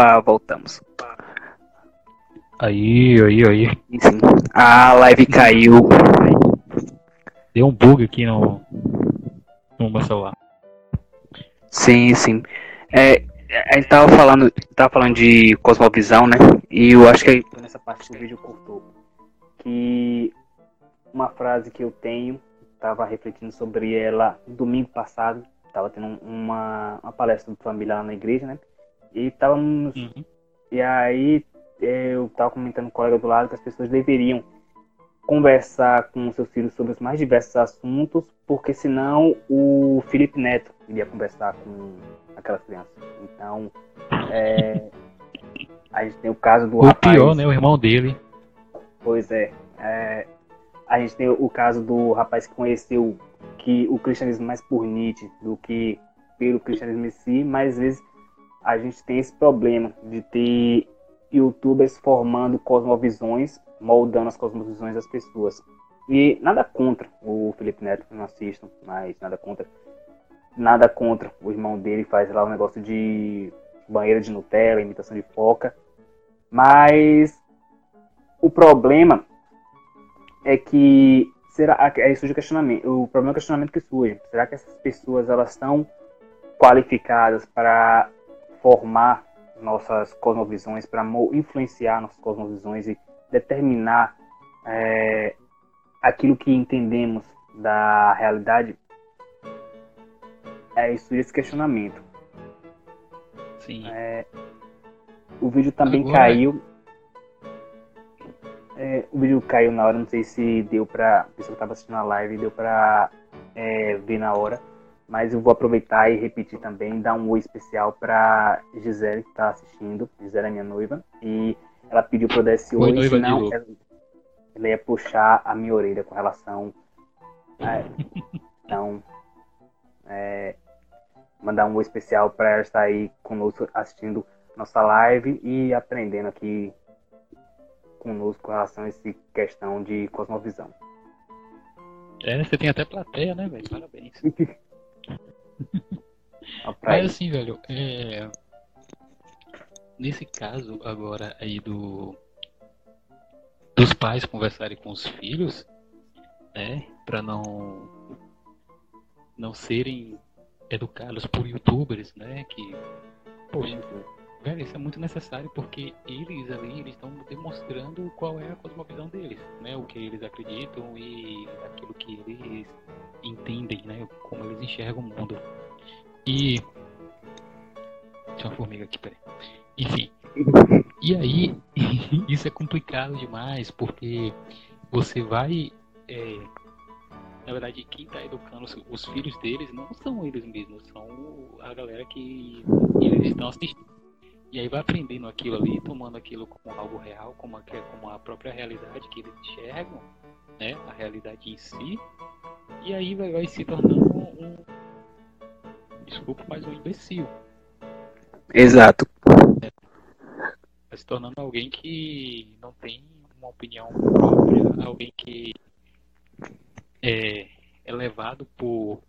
Opa, voltamos. Aí, aí, aí. Sim. A live caiu. Deu um bug aqui no, no meu celular. Sim, sim. É, a gente tava falando, tava falando de cosmovisão, né? E eu acho que nessa parte do vídeo cortou. Que uma frase que eu tenho, tava refletindo sobre ela domingo passado, tava tendo uma, uma palestra de família lá na igreja, né? E tava uhum. E aí eu tava comentando com o colega do lado que as pessoas deveriam conversar com seus filhos sobre os mais diversos assuntos, porque senão o Felipe Neto iria conversar com aquelas crianças. Então, é, a gente tem o caso do o rapaz... pior, né? O irmão dele. Pois é, é. A gente tem o caso do rapaz que conheceu que o cristianismo mais por Nietzsche do que pelo cristianismo em si, mas às vezes a gente tem esse problema de ter youtubers formando cosmovisões, moldando as cosmovisões das pessoas. E nada contra o Felipe Neto, não assisto, mas nada contra. Nada contra o irmão dele, faz lá um negócio de banheira de Nutella, imitação de foca. Mas o problema é que será aí surge o questionamento, o problema é o questionamento que surge. Será que essas pessoas elas estão qualificadas para formar nossas cosmovisões, para influenciar nossas cosmovisões e determinar é, aquilo que entendemos da realidade, é isso esse questionamento. Sim. É, o vídeo também Agora... caiu. É, o vídeo caiu na hora, não sei se deu pra. A pessoa que estava assistindo a live deu pra é, ver na hora. Mas eu vou aproveitar e repetir também, dar um oi especial para Gisele, que está assistindo. Gisele é minha noiva. E ela pediu para eu dar esse oi, oi senão ela, ela, ia puxar a minha orelha com relação. A, então, é, mandar um oi especial para ela estar aí conosco assistindo nossa live e aprendendo aqui conosco com relação a essa questão de cosmovisão. É, você tem até plateia, né, velho? Parabéns. Mas assim, velho, é... nesse caso agora aí do dos pais conversarem com os filhos, né, para não não serem educados por youtubers, né, que poxa, velho, isso é muito necessário porque eles ali eles estão demonstrando qual é a cosmovisão deles, né, o que eles acreditam e aquilo que eles entendem, né? Como eles enxergam o mundo. E. Tinha uma formiga aqui, peraí. Enfim. E aí, isso é complicado demais, porque você vai. É, na verdade, quem está educando os, os, filhos deles não são eles mesmos, são a galera que eles estão assistindo. E aí vai aprendendo aquilo ali, tomando aquilo como algo real, como a, como a própria realidade que eles enxergam, né? A realidade em si. E aí vai, vai se tornando um, Desculpa, mas um imbecil. Exato. É, vai se tornando alguém que não tem uma opinião própria, alguém que é, é levado por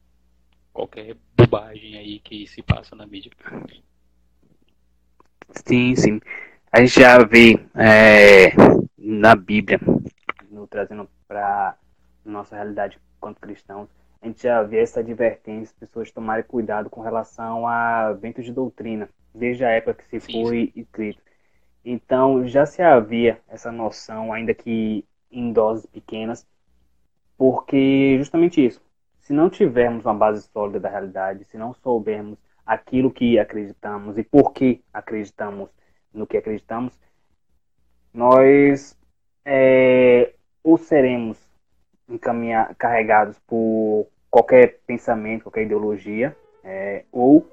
qualquer bobagem aí que se passa na mídia. Sim, sim. A gente já vê é, na Bíblia, no, trazendo para nossa realidade quanto cristãos, a gente já vê essa advertência, pessoas tomarem cuidado com relação a ventos de doutrina, desde a época que se sim, foi sim. escrito. Então, já se havia essa noção, ainda que em doses pequenas, porque justamente isso, se não tivermos uma base sólida da realidade, se não soubermos aquilo que acreditamos e por que acreditamos no que acreditamos, nós é, ou seremos encaminhar, carregados por qualquer pensamento, qualquer ideologia, é, ou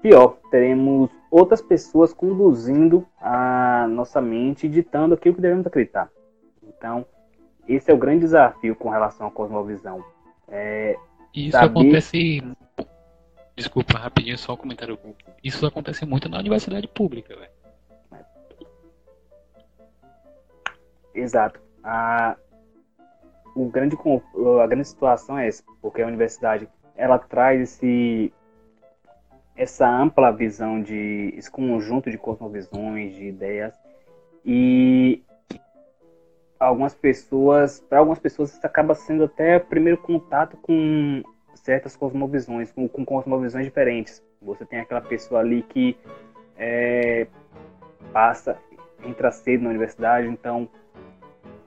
pior, teremos outras pessoas conduzindo a nossa mente, ditando aquilo que devemos acreditar. Então, esse é o grande desafio com relação à cosmovisão. É, Isso saber... acontece. Desculpa, rapidinho, só um comentário. Isso acontece muito na universidade pública, velho. Exato. A, o grande, a grande situação é essa, porque a universidade ela traz esse, essa ampla visão de esse conjunto de cosmovisões, de ideias e algumas pessoas, para algumas pessoas isso acaba sendo até o primeiro contato com certas cosmovisões, com, com cosmovisões diferentes. Você tem aquela pessoa ali que é, passa, entra cedo na universidade, então,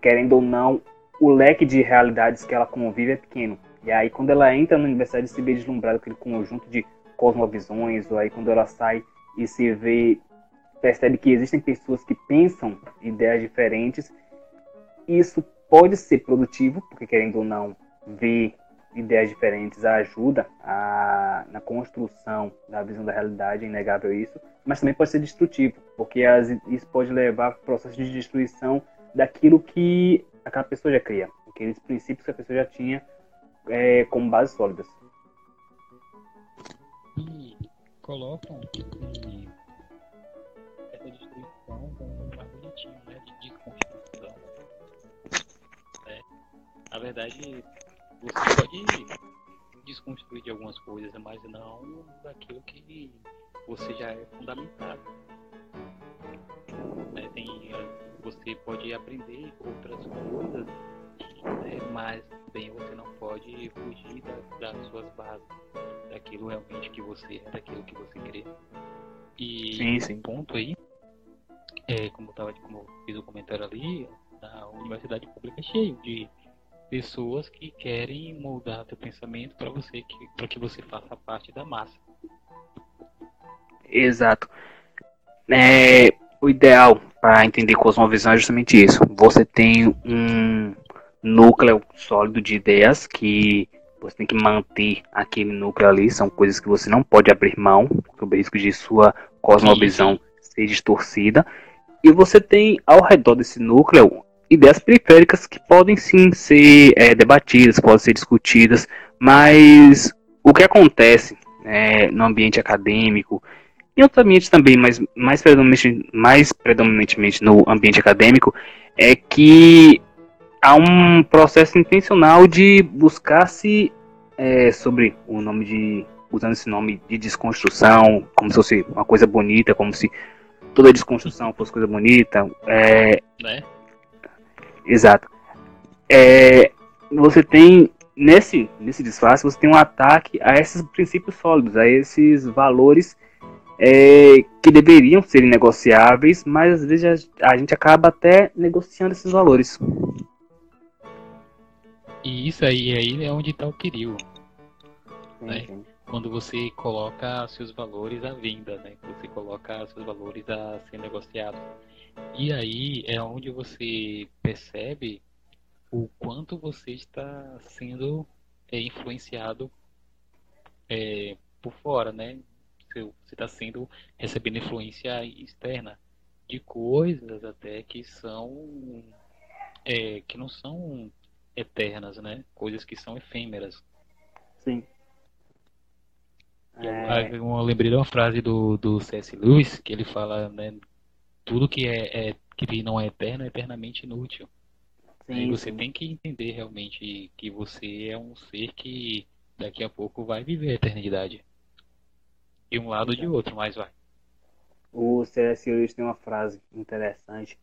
querendo ou não, o leque de realidades que ela convive é pequeno. E aí, quando ela entra na universidade, se vê deslumbrada com aquele conjunto de cosmovisões, ou aí quando ela sai e se vê, percebe que existem pessoas que pensam ideias diferentes, isso pode ser produtivo, porque querendo ou não, ver ideias diferentes ajuda a, na construção da visão da realidade, é inegável isso, mas também pode ser destrutivo, porque as, isso pode levar a processo de destruição daquilo que aquela pessoa já cria, aqueles princípios que a pessoa já tinha é, como bases sólidas. E colocam essa destruição como um bonitinho, né, de desconstrução. É, na verdade, você pode desconstruir de algumas coisas, mas não daquilo que você já é fundamentado. Né? Tem, você pode aprender outras coisas, né? mas também você não pode fugir da, das suas bases, daquilo realmente que você é, daquilo que você crê. E sim, sim. um ponto aí, é, como, tava, como eu fiz o comentário ali, a universidade pública é cheio de pessoas que querem moldar teu pensamento para você que para que você faça parte da massa. Exato. É, o ideal para entender cosmovisão é justamente isso. Você tem um núcleo sólido de ideias que você tem que manter aquele núcleo ali. São coisas que você não pode abrir mão, sob o risco de sua cosmovisão ser distorcida. E você tem ao redor desse núcleo ideias periféricas que podem sim ser é, debatidas, podem ser discutidas, mas o que acontece é, no ambiente acadêmico, em outros ambientes também, mas mais predominantemente, mais predominantemente no ambiente acadêmico, é que há um processo intencional de buscar-se é, sobre o nome de usando esse nome de desconstrução, como se fosse uma coisa bonita, como se toda desconstrução fosse coisa bonita. É, né? Exato. É, você tem nesse nesse disfarce você tem um ataque a esses princípios sólidos, a esses valores é, que deveriam ser negociáveis, mas às vezes a, a gente acaba até negociando esses valores. E isso aí, aí é onde está o perigo. Né? Quando você coloca seus valores à venda, né? Você coloca seus valores a ser negociados. E aí é onde você percebe o quanto você está sendo é, influenciado é, por fora, né? Você está sendo recebendo influência externa de coisas até que são é, que não são eternas, né? Coisas que são efêmeras. Sim. É... Eu, eu lembrei de uma frase do, do C.S. Lewis que ele fala, né? Tudo que é, é, que não é eterno é eternamente inútil. Sim, e você sim. tem que entender realmente que você é um ser que daqui a pouco vai viver a eternidade. De um lado ou de outro, mas vai. O C.S. Lewis tem uma frase interessante.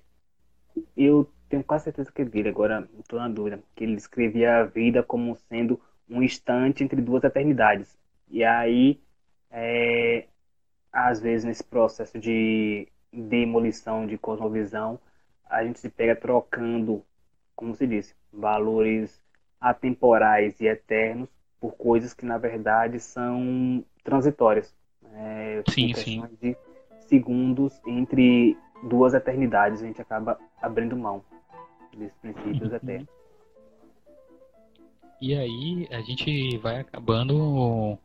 Eu tenho quase certeza que ele, agora estou na dúvida, que ele descrevia a vida como sendo um instante entre duas eternidades. E aí, é, às vezes, nesse processo de demolição de cosmovisão, a gente se pega trocando, como se disse, valores atemporais e eternos por coisas que na verdade são transitórias. É, sim, sim. De segundos entre duas eternidades, a gente acaba abrindo mão desses princípios uhum. eternos. E aí a gente vai acabando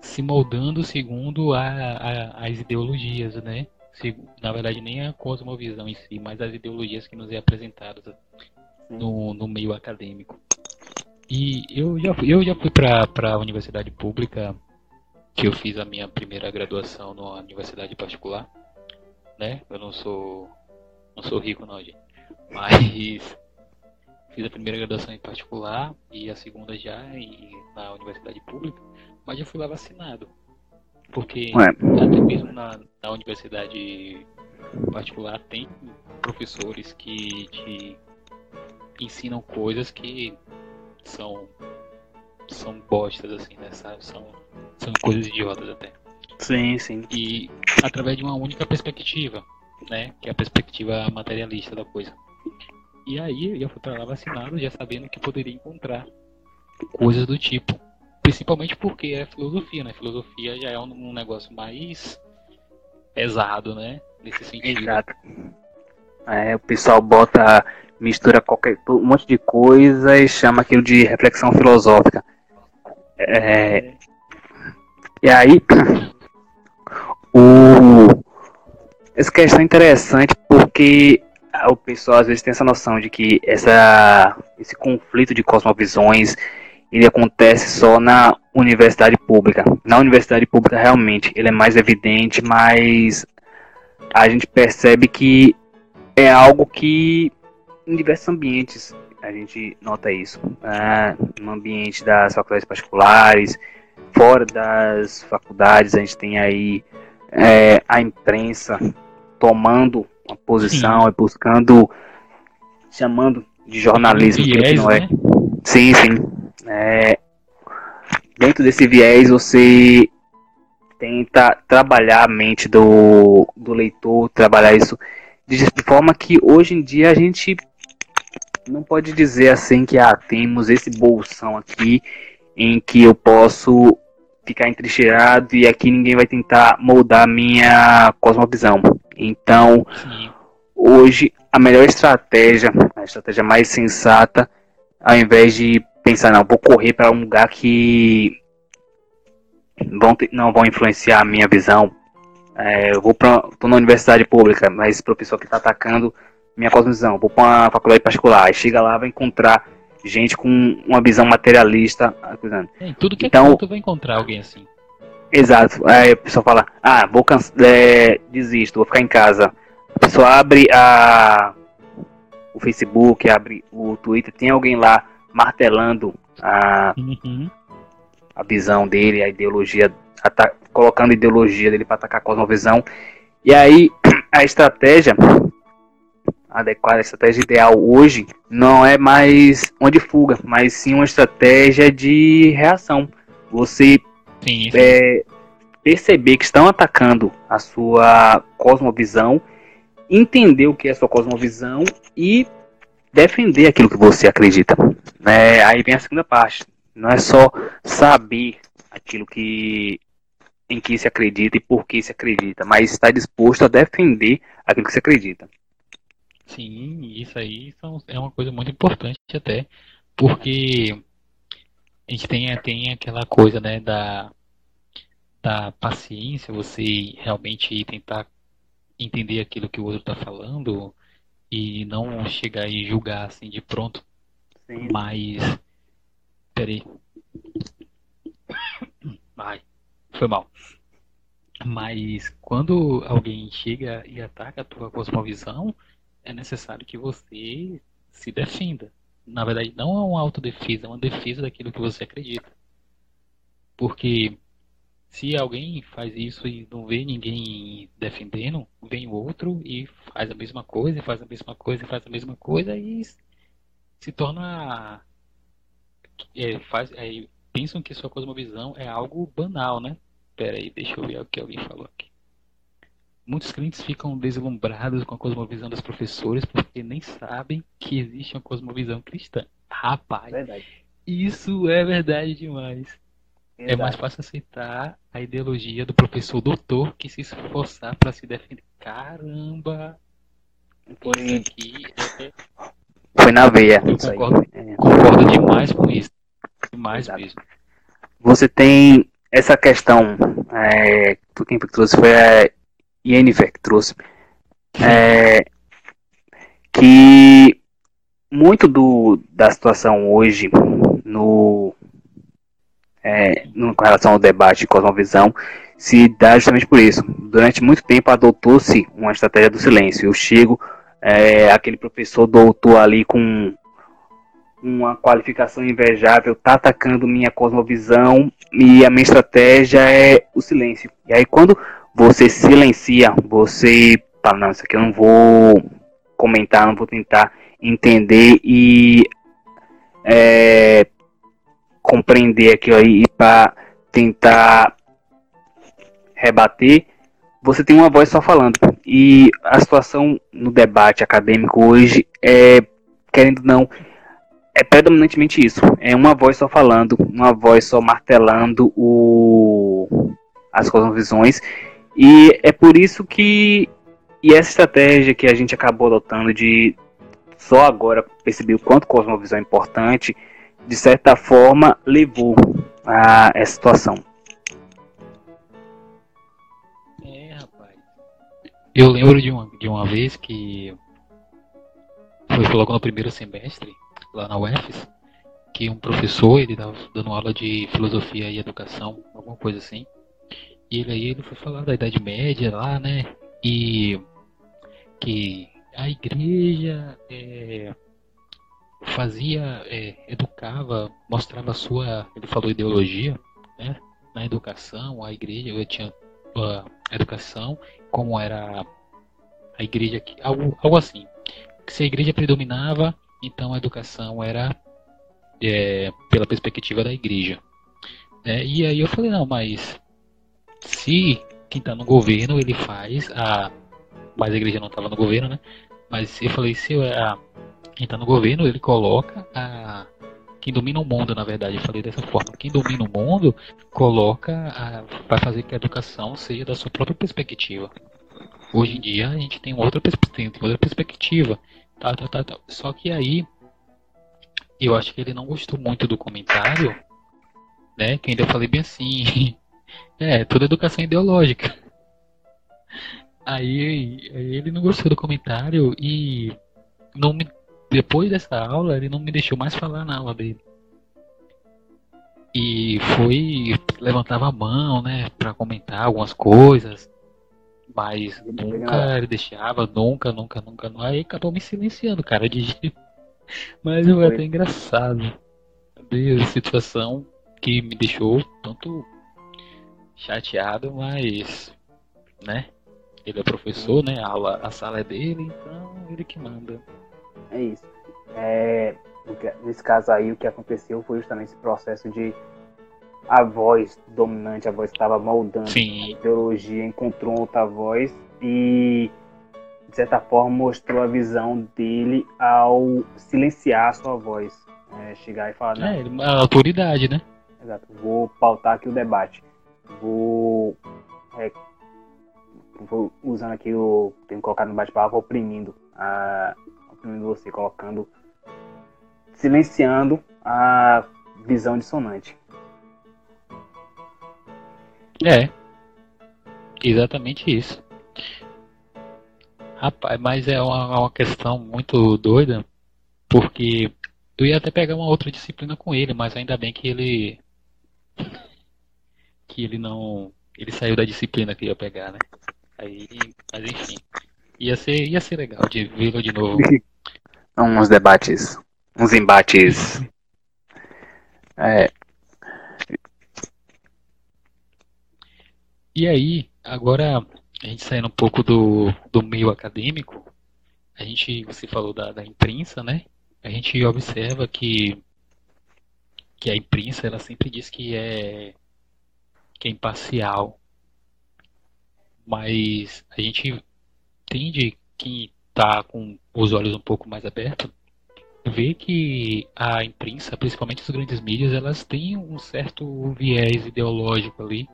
se moldando segundo a, a, as ideologias, né? Na verdade, nem a cosmovisão em si, mas as ideologias que nos é apresentadas no, no meio acadêmico. E eu já, eu já fui para a universidade pública, que eu fiz a minha primeira graduação numa universidade particular, né? Eu não sou não sou rico não, gente. Mas fiz a primeira graduação em particular e a segunda já em, na universidade pública, mas já fui lá vacinado. Porque é. até mesmo na, na universidade particular tem professores que te ensinam coisas que são são bostas assim, né? São, são coisas idiotas até. Sim, sim. E através de uma única perspectiva, né? Que é a perspectiva materialista da coisa. E aí eu fui para lá vacinado, já sabendo que poderia encontrar coisas do tipo. Principalmente porque é filosofia, né? Filosofia já é um, um negócio mais pesado, né? Nesse sentido. Exato. É, o pessoal bota, mistura qualquer um monte de coisa e chama aquilo de reflexão filosófica. É, e aí, o, essa questão é interessante porque o pessoal às vezes tem essa noção de que essa, esse conflito de cosmovisões ele acontece só na universidade pública. Na universidade pública realmente ele é mais evidente, mas a gente percebe que é algo que em diversos ambientes a gente nota isso. É, no ambiente das faculdades particulares, fora das faculdades, a gente tem aí é, a imprensa tomando uma posição e buscando, chamando de jornalismo, viés, que não é. Né? Sim, sim. É, dentro desse viés, você tenta trabalhar a mente do, do leitor, trabalhar isso de forma que hoje em dia a gente não pode dizer assim que ah, temos esse bolsão aqui em que eu posso ficar entrincheirado e aqui ninguém vai tentar moldar minha cosmovisão. Então, Sim. hoje a melhor estratégia, a estratégia mais sensata, ao invés de pensar, não, vou correr para um lugar que vão ter, não vão influenciar a minha visão. É, eu vou para na universidade pública, mas esse professor que está atacando minha cosmovisão, vou para uma faculdade particular, aí chega lá vai encontrar gente com uma visão materialista. É, tudo que é então, é canto vai encontrar alguém assim. Exato. Aí a pessoa fala, ah, vou canse é, desisto, vou ficar em casa. A pessoa abre a o Facebook, abre o Twitter, tem alguém lá martelando a, uhum a visão dele, a ideologia, colocando a ideologia dele para atacar a cosmovisão. E aí a estratégia adequada, a estratégia ideal hoje não é mais uma de fuga, mas sim uma estratégia de reação. Você sim, sim. É, perceber que estão atacando a sua cosmovisão, entender o que é a sua cosmovisão e defender aquilo que você acredita. É, aí vem a segunda parte. Não é só saber aquilo que em que se acredita e por que se acredita, mas estar disposto a defender aquilo que se acredita. Sim, isso aí é uma coisa muito importante até, porque a gente tem, tem aquela coisa né, da, da paciência, você realmente tentar entender aquilo que o outro está falando e não chegar e julgar assim de pronto. Sim. Mas Peraí. Ai, foi mal. Mas quando alguém chega e ataca a tua cosmovisão, é necessário que você se defenda. Na verdade, não é uma autodefesa, é uma defesa daquilo que você acredita. Porque se alguém faz isso e não vê ninguém defendendo, vem o outro e faz a mesma coisa, faz a mesma coisa, faz a mesma coisa e se torna é, faz, é, pensam que sua cosmovisão é algo banal, né? Pera aí, deixa eu ver o que alguém falou aqui. Muitos crentes ficam deslumbrados com a cosmovisão dos professores porque nem sabem que existe uma cosmovisão cristã. Rapaz, verdade. isso é verdade demais. É mais fácil aceitar a ideologia do professor doutor que se esforçar para se defender. Caramba! Foi... Isso aqui é foi na veia. Eu concordo, é. concordo demais com isso. Demais Exato. mesmo. Você tem essa questão é, quem trouxe foi a Yennefer que trouxe. É, que muito do, da situação hoje no, é, com relação ao debate de cosmovisão se dá justamente por isso. Durante muito tempo adotou-se uma estratégia do silêncio. Eu chego é, aquele professor doutor ali com uma qualificação invejável, tá atacando minha cosmovisão e a minha estratégia é o silêncio. E aí quando você silencia, você fala, não, isso aqui eu não vou comentar, não vou tentar entender e é, compreender aquilo aí para tentar rebater, você tem uma voz só falando. E a situação no debate acadêmico hoje é, querendo não, é predominantemente isso. É uma voz só falando, uma voz só martelando o, as cosmovisões. E é por isso que e essa estratégia que a gente acabou adotando de só agora perceber o quanto cosmovisão é importante, de certa forma levou a essa situação. É, rapaz. Eu lembro de uma, de uma vez que foi logo no primeiro semestre, lá na UFES, que um professor, ele estava dando aula de filosofia e educação, alguma coisa assim. E ele aí ele foi falar da Idade Média lá, né? E que a igreja é, fazia, é, educava, mostrava a sua, ele falou ideologia, né? Na educação, a igreja tinha a educação, como era a igreja, algo, algo assim. Se a igreja predominava, então a educação era é, pela perspectiva da igreja. É, e aí eu falei, não, mas se quem está no governo ele faz a. Mas a igreja não estava no governo, né? Mas eu falei, se a, está no governo, ele coloca a. Quem domina o mundo, na verdade, eu falei dessa forma. Quem domina o mundo coloca a, vai fazer que a educação seja da sua própria perspectiva. Hoje em dia a gente tem outra, tem outra perspectiva. Tá, tá, tá, tá. Só que aí eu acho que ele não gostou muito do comentário, né? Que ainda falei bem assim. é, toda educação ideológica. Aí, aí ele não gostou do comentário e não me, depois dessa aula ele não me deixou mais falar na aula dele. E foi levantava a mão, né, para comentar algumas coisas, mas nunca ele deixava, nunca, nunca, nunca. Aí acabou me silenciando, cara, de Mas foi até engraçado. A situação que me deixou tanto chateado, mas, né? Ele é professor, né? A, aula, a sala é dele, então ele que manda. É isso. É, nesse caso aí, o que aconteceu foi justamente esse processo de a voz dominante, a voz estava moldando Sim. a ideologia, encontrou outra voz e, de certa forma, mostrou a visão dele ao silenciar a sua voz. É, chegar e falar. É, a autoridade, né? Exato. Vou pautar aqui o debate. Vou. É, vou usando aqui o. Tenho colocado no bate-papo, oprimindo. A, oprimindo você, colocando. Silenciando a visão dissonante. É. Exatamente isso. Rapaz, mas é uma, uma questão muito doida, porque eu ia até pegar uma outra disciplina com ele, mas ainda bem que ele. que ele não. Ele saiu da disciplina que ia pegar, né? Aí, mas enfim. Ia ser, ia ser legal de vê-lo de novo. Uns debates. Uns embates. É, E aí, agora a gente saindo um pouco do, do meio acadêmico, a gente, você falou da, da imprensa, né? A gente observa que, que a imprensa ela sempre diz que é, que é imparcial, mas a gente tende que está com os olhos um pouco mais abertos vê que a imprensa, principalmente as grandes mídias, elas têm um certo viés ideológico ali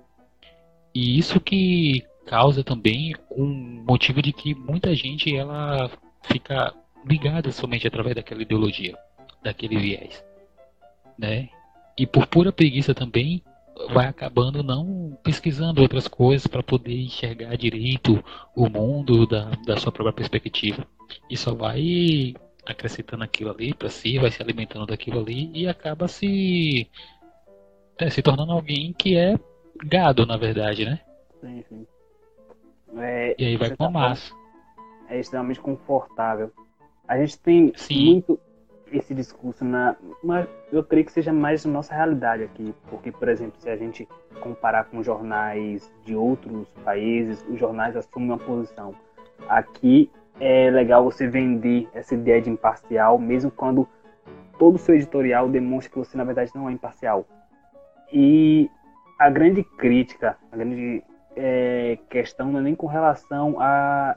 e isso que causa também um motivo de que muita gente ela fica ligada somente através daquela ideologia, daquele viés, né? E por pura preguiça também vai acabando não pesquisando outras coisas para poder enxergar direito o mundo da, da sua própria perspectiva. E só vai acrescentando aquilo ali para si, vai se alimentando daquilo ali e acaba se é, se tornando alguém que é gado, na verdade, né? Sim, sim. É, e aí vai com a massa. É extremamente confortável. A gente tem sim. muito. Esse discurso na. Mas eu creio que seja mais nossa realidade aqui. Porque, por exemplo, se a gente comparar com jornais de outros países, os jornais assumem uma posição. Aqui é legal você vender essa ideia de imparcial, mesmo quando todo o seu editorial demonstra que você, na verdade, não é imparcial. E a grande crítica, a grande é, questão não é nem com relação à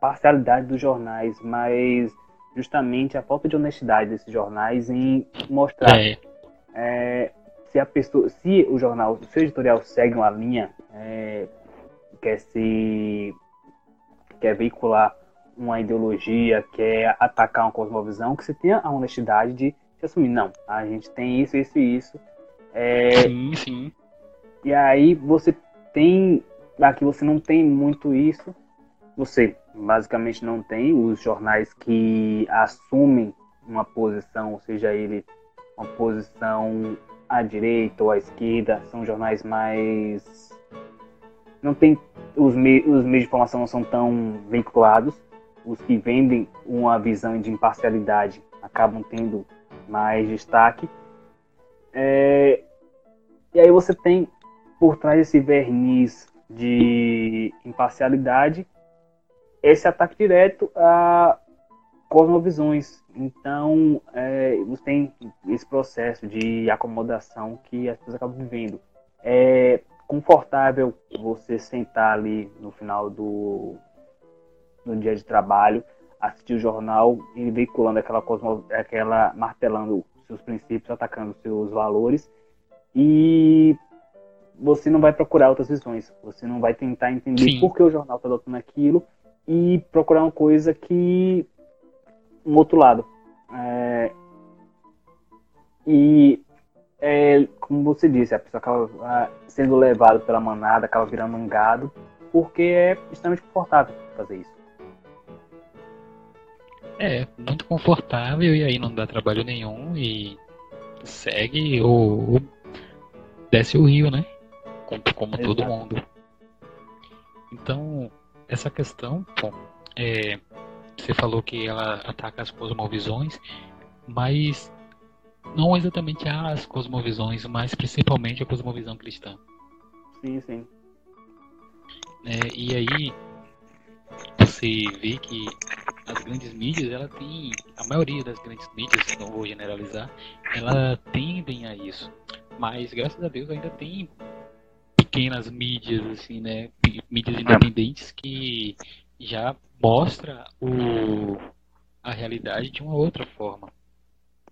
parcialidade dos jornais, mas justamente a falta de honestidade desses jornais em mostrar é. É, se a pessoa, se o jornal, o seu editorial segue uma linha, é, quer se quer veicular uma ideologia, quer atacar uma cosmovisão, que você tenha a honestidade de, de assumir, não, a gente tem isso, isso e isso. É, sim, sim. E aí você tem, aqui você não tem muito isso, você basicamente não tem os jornais que assumem uma posição, seja ele uma posição à direita ou à esquerda, são jornais mais não tem os, os meios de informação não são tão vinculados, os que vendem uma visão de imparcialidade acabam tendo mais destaque. É... E aí você tem por trás desse verniz de imparcialidade esse ataque direto a cosmovisões. Então, é, você tem esse processo de acomodação que as pessoas acabam vivendo. É confortável você sentar ali no final do, do dia de trabalho, assistir o jornal e veiculando aquela, cosmo, aquela martelando seus princípios, atacando seus valores e você não vai procurar outras visões. Você não vai tentar entender Sim. por que o jornal está adotando aquilo e procurar uma coisa que um outro lado. É, e é, como você disse, a pessoa acaba ah, sendo levada pela manada, acaba virando um gado, porque é extremamente confortável fazer isso. É, muito confortável e aí não dá trabalho nenhum e segue ou, ou desce o rio, né? Como, como todo mundo. Então, essa questão, bom, é, você falou que ela ataca as cosmovisões, mas não exatamente as cosmovisões, mas principalmente a cosmovisão cristã. Sim, sim. É, e aí você vê que as grandes mídias, ela tem, a maioria das grandes mídias, não vou generalizar, ela tendem a isso. Mas graças a Deus ainda tem pequenas mídias, assim, né? Mídias é. independentes que já mostra o, a realidade de uma outra forma.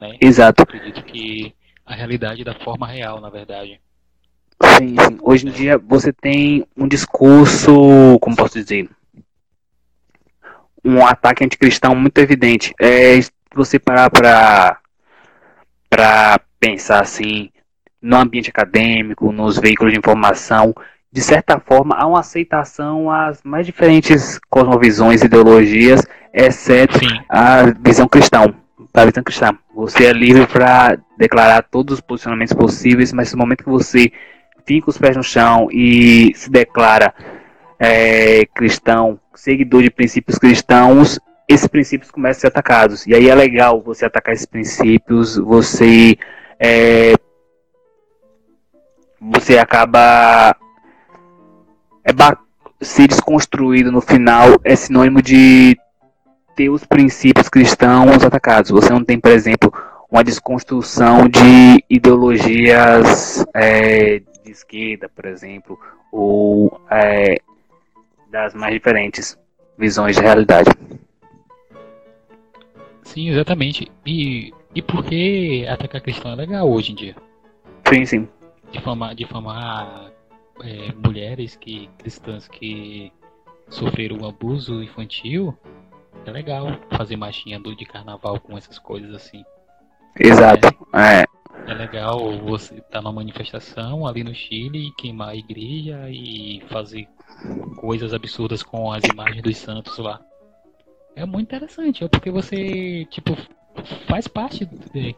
Né? Exato. Eu acredito que a realidade da forma real, na verdade. Sim, sim. Hoje em dia você tem um discurso, como posso dizer, um ataque anticristão muito evidente. É, se você parar para para pensar assim, no ambiente acadêmico, nos veículos de informação, de certa forma, há uma aceitação às mais diferentes cosmovisões e ideologias, exceto Sim. a visão cristã. A visão cristã. Você é livre para declarar todos os posicionamentos possíveis, mas no momento que você fica os pés no chão e se declara é, cristão, seguidor de princípios cristãos, esses princípios começam a ser atacados. E aí é legal você atacar esses princípios, você é, você acaba é ser desconstruído no final é sinônimo de ter os princípios cristãos atacados. Você não tem, por exemplo, uma desconstrução de ideologias é, de esquerda, por exemplo, ou é, das mais diferentes visões de realidade. Sim, exatamente. E, e por que atacar cristão é legal hoje em dia? Sim, sim difamar, difamar é, mulheres que cristãs que sofreram abuso infantil, é legal fazer marchinha do de carnaval com essas coisas assim. Exato. É, é. é legal você estar tá numa manifestação ali no Chile e queimar a igreja e fazer coisas absurdas com as imagens dos santos lá. É muito interessante, é porque você, tipo, faz parte,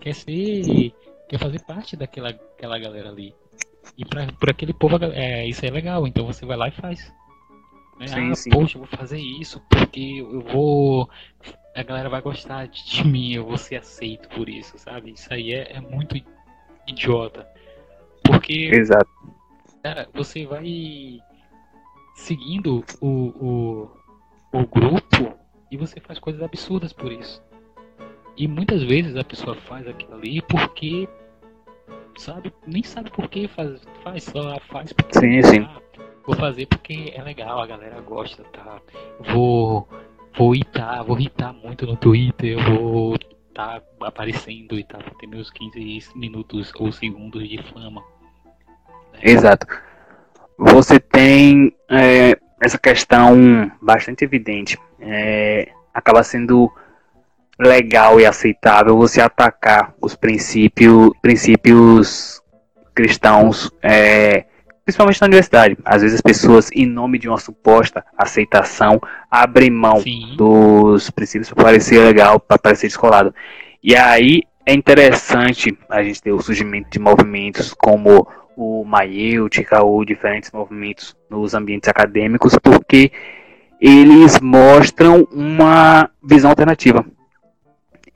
quer ser, quer fazer parte daquela aquela galera ali. E pra, por aquele povo, é, isso é legal, então você vai lá e faz. Né? Sim, ah, sim. poxa, eu vou fazer isso porque eu vou a galera vai gostar de mim, eu vou ser aceito por isso, sabe? Isso aí é, é muito idiota. Porque. Exato. Cara, você vai seguindo o, o, o grupo e você faz coisas absurdas por isso. E muitas vezes a pessoa faz aquilo ali porque sabe, nem sabe por que faz, faz só faz porque sim, sim. Ah, vou fazer porque é legal, a galera gosta, tá? Vou vou irritar, vou irritar muito no Twitter, vou tá aparecendo e tá, ter meus 15 minutos ou segundos de fama. Né? Exato. Você tem é, essa questão bastante evidente. É, acaba sendo legal e aceitável você atacar os princípios, princípios cristãos, é, principalmente na universidade. Às vezes as pessoas, em nome de uma suposta aceitação, abrem mão Sim. dos princípios para parecer legal, para parecer descolado. E aí é interessante a gente ter o surgimento de movimentos como o Maiêutica ou diferentes movimentos nos ambientes acadêmicos, porque eles mostram uma visão alternativa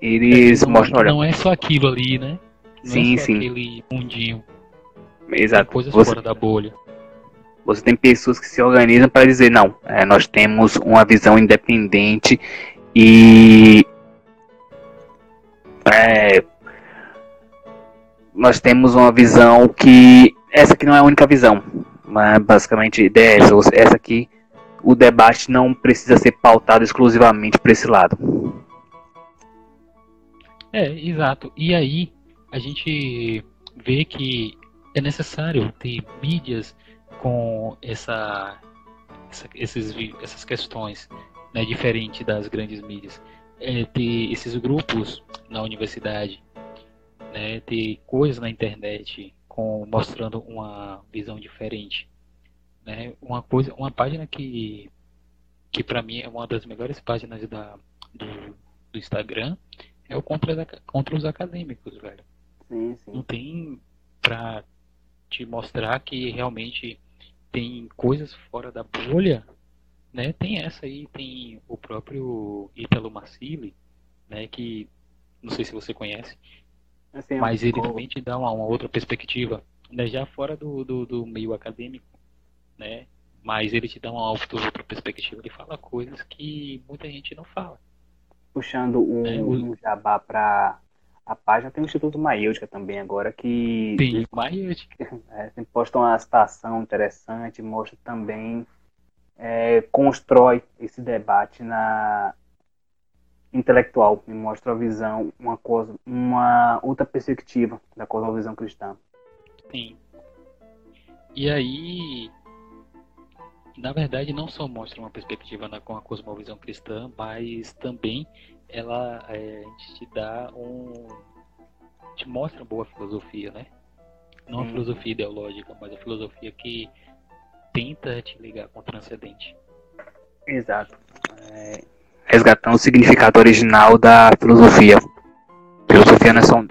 eles não, mostram. Olha, não é só aquilo ali, né? Não sim, é sim. Aquele mundinho. Exato. Tem coisas você, fora da bolha. Você tem pessoas que se organizam para dizer não, é, nós temos uma visão independente e é, nós temos uma visão que essa aqui não é a única visão, mas basicamente a ideia é essa, essa aqui o debate não precisa ser pautado exclusivamente para esse lado. É, exato. E aí a gente vê que é necessário ter mídias com essa, essa esses, essas questões, né, diferente das grandes mídias. É, ter esses grupos na universidade, né, ter coisas na internet com mostrando uma visão diferente, né? Uma coisa, uma página que que para mim é uma das melhores páginas da do, do Instagram é o contra, contra os acadêmicos, velho. Sim, sim. Não tem pra te mostrar que realmente tem coisas fora da bolha, né? Tem essa aí, tem o próprio Ítalo Massili, né? Que não sei se você conhece, assim, mas ele também te dá uma, uma, outra perspectiva, né? Já fora do, do, do, meio acadêmico, né? Mas ele te dá uma outra perspectiva, ele fala coisas que muita gente não fala puxando um, é, um jabá para a página, tem o Instituto Maêutica também agora que. Tem, Maêutica. É, posta uma citação interessante, mostra também. É, constrói esse debate na intelectual e mostra a visão, uma coisa, uma outra perspectiva da cosmovisão cristã. Sim. E aí, na verdade, não só mostra uma perspectiva na, com a cosmovisão cristã, mas também ela é, te dá um. te mostra boa filosofia, né? Não a filosofia ideológica, mas a filosofia que tenta te ligar com o transcendente. Exato. É, resgatando o significado original da filosofia. Filosofia não é só um,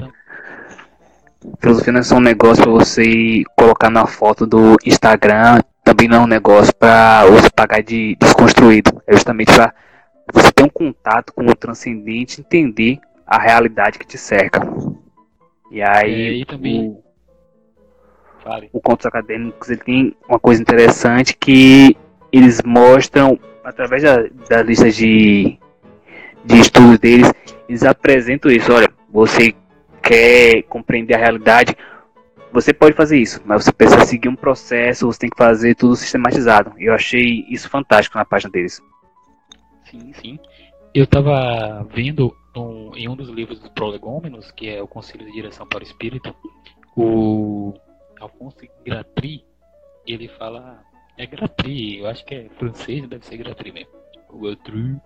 filosofia não é só um negócio para você colocar na foto do Instagram também não é um negócio para você pagar de desconstruído. É justamente para você ter um contato com o transcendente, entender a realidade que te cerca. E aí, é, também... o, o Contos Acadêmicos ele tem uma coisa interessante que eles mostram, através da, da lista de, de estudos deles, eles apresentam isso. Olha, você quer compreender a realidade, você pode fazer isso, mas você precisa seguir um processo, você tem que fazer tudo sistematizado. Eu achei isso fantástico na página deles. Sim, sim. Eu estava vendo um, em um dos livros dos Prolegômenos, que é o Conselho de Direção para o Espírito, o Alfonso Gratry, ele fala. É Gratry, eu acho que é francês, deve ser Gratry mesmo. Gratry.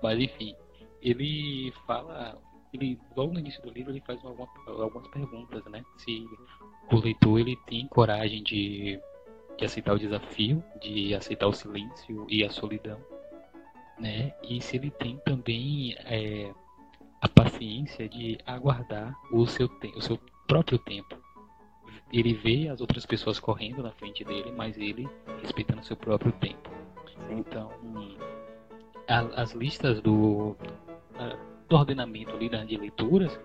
Mas enfim, ele fala ele logo no início do livro ele faz algumas, algumas perguntas, né? Se o leitor ele tem coragem de, de aceitar o desafio, de aceitar o silêncio e a solidão, né? E se ele tem também é, a paciência de aguardar o seu, o seu próprio tempo. Ele vê as outras pessoas correndo na frente dele, mas ele respeitando o seu próprio tempo. Então, a, as listas do do ordenamento ali de leituras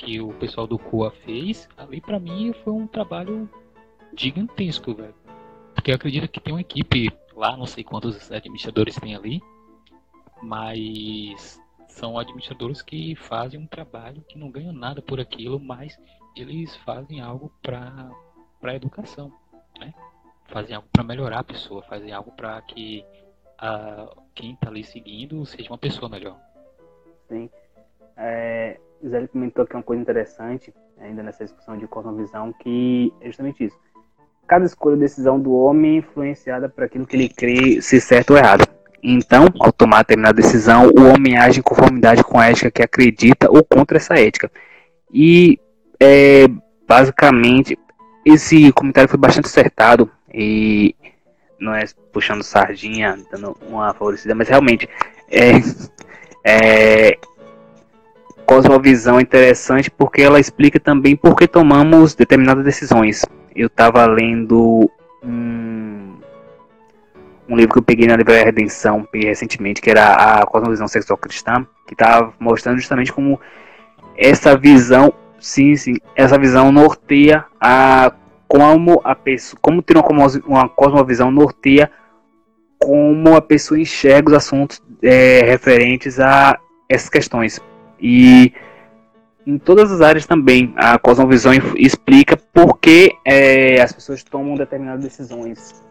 que o pessoal do COA fez, ali para mim foi um trabalho gigantesco, velho. Porque eu acredito que tem uma equipe lá, não sei quantos administradores tem ali, mas são administradores que fazem um trabalho que não ganham nada por aquilo, mas eles fazem algo para a educação, né? Fazem algo para melhorar a pessoa, fazem algo para que a, quem está ali seguindo seja uma pessoa melhor. Sim. É, Zé comentou que é uma coisa interessante, ainda nessa discussão de cosmovisão, que é justamente isso. Cada escolha ou decisão do homem é influenciada por aquilo que ele crê ser certo ou errado. Então, ao tomar determinada decisão, o homem age em conformidade com a ética que acredita ou contra essa ética. E, é, basicamente, esse comentário foi bastante acertado e não é puxando sardinha, dando uma favorecida, mas realmente é, é cosmovisão interessante porque ela explica também por que tomamos determinadas decisões. Eu estava lendo um, um livro que eu peguei na Livraria Redenção recentemente, que era a Cosmovisão Sexual Cristã, que estava mostrando justamente como essa visão, sim, sim, essa visão norteia a como a pessoa, como ter uma, uma cosmovisão norteia como a pessoa enxerga os assuntos é, referentes a essas questões. E em todas as áreas também, a cosmovisão explica por que é, as pessoas tomam determinadas decisões,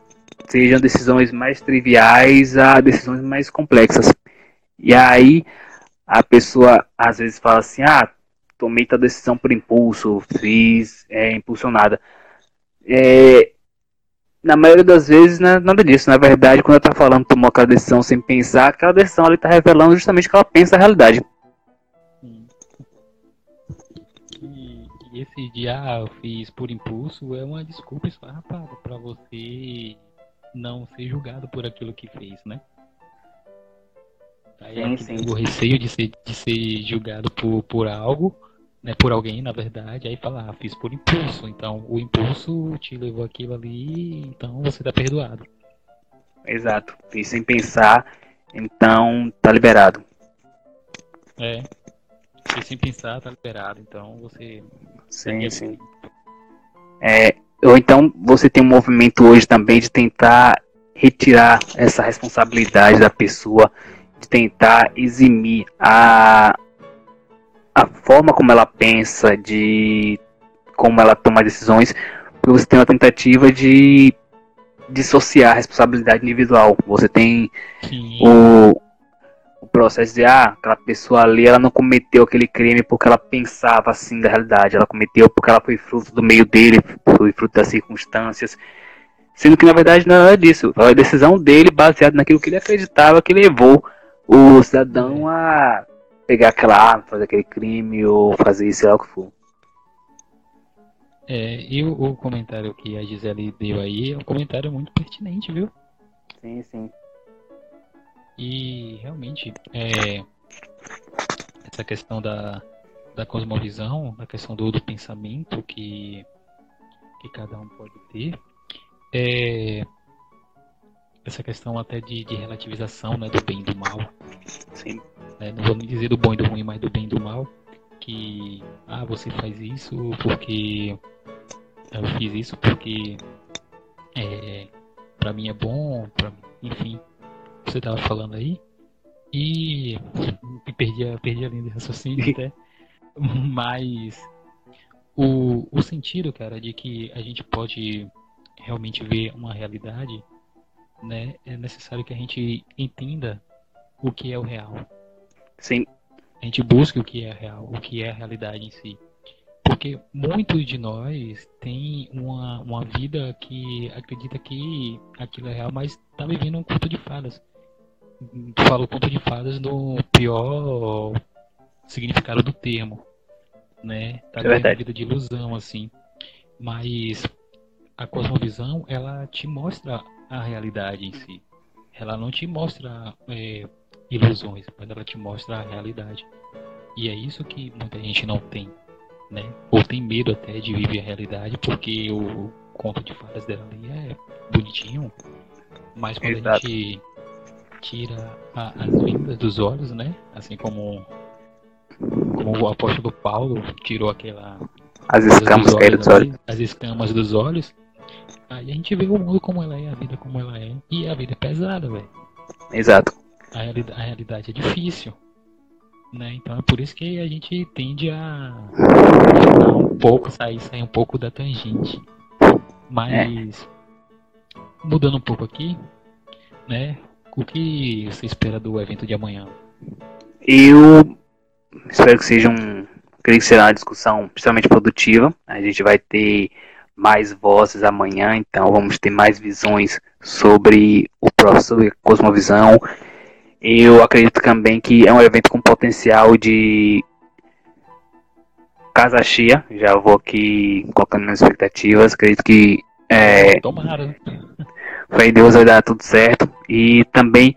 sejam decisões mais triviais a decisões mais complexas. E aí a pessoa às vezes fala assim: ah, tomei tal decisão por impulso, fiz é, impulsionada. É, na maioria das vezes, não é nada disso. Na verdade, quando ela está falando tomou aquela decisão sem pensar, aquela decisão ali está revelando justamente que ela pensa a realidade. Esse dia ah, eu fiz por impulso é uma desculpa esfarrapada para você não ser julgado por aquilo que fez, né? Aí sim, sim. o receio de ser, de ser julgado por, por algo né, por alguém, na verdade, aí fala, ah, fiz por impulso. Então, o impulso te levou aquilo ali, então você tá perdoado. Exato. Fiz sem pensar, então tá liberado. É. Fiz sem pensar, tá liberado. Então você. Sim, sim. É, ou então você tem um movimento hoje também de tentar retirar essa responsabilidade da pessoa, de tentar eximir a a forma como ela pensa, de como ela toma decisões, porque você tem uma tentativa de dissociar a responsabilidade individual. Você tem o, o processo de ah, aquela pessoa ali ela não cometeu aquele crime porque ela pensava assim da realidade, ela cometeu porque ela foi fruto do meio dele, foi fruto das circunstâncias. Sendo que na verdade não é nada disso. Foi a decisão dele baseada naquilo que ele acreditava que levou o cidadão a pegar aquela arma, fazer aquele crime ou fazer isso, sei lá o que for. É, e o, o, comentário que a Gisele deu aí é um comentário muito pertinente, viu? Sim, sim. E realmente, é, essa questão da, da cosmovisão, a questão do, do pensamento que, que cada um pode ter, é, essa questão até de, de relativização né, do bem e do mal. Sim. É, não vou nem dizer do bom e do ruim, mas do bem e do mal. Que, ah, você faz isso porque eu fiz isso porque é, pra mim é bom, pra, enfim, você tava falando aí. E perdi, a, perdi a linha de raciocínio até. Mas o, o sentido, cara, de que a gente pode realmente ver uma realidade né, é necessário que a gente entenda o que é o real. Sim. A gente busque o que é real, o que é a realidade em si. Porque muitos de nós tem uma, uma vida que acredita que aquilo é real, mas está vivendo um conto de fadas. Falo conto de fadas no pior significado do termo. Né? Tá é vida de ilusão, assim. Mas a cosmovisão, ela te mostra a realidade em si. Ela não te mostra é, ilusões, mas ela te mostra a realidade. E é isso que muita gente não tem, né? Ou tem medo até de viver a realidade, porque o conto de fadas dela ali é bonitinho, mas quando Exato. a gente tira a, as vindas dos olhos, né? Assim como como o apóstolo Paulo tirou aquela. As escamas dos olhos. As escamas dos olhos. Aí a gente vê o mundo como ela é, a vida como ela é. E a vida é pesada, velho. Exato. A, realidade, a realidade é difícil. Né? Então é por isso que a gente tende a, a um pouco, sair, sair um pouco da tangente. Mas é. mudando um pouco aqui, né? O que você espera do evento de amanhã? Eu espero que seja um. Creio que será uma discussão extremamente produtiva. A gente vai ter mais vozes amanhã, então vamos ter mais visões sobre o próximo sobre Cosmovisão. Eu acredito também que é um evento com potencial de casa cheia. Já vou aqui colocando minhas expectativas. Acredito que é, Tomara. Fé em Deus vai dar tudo certo. E também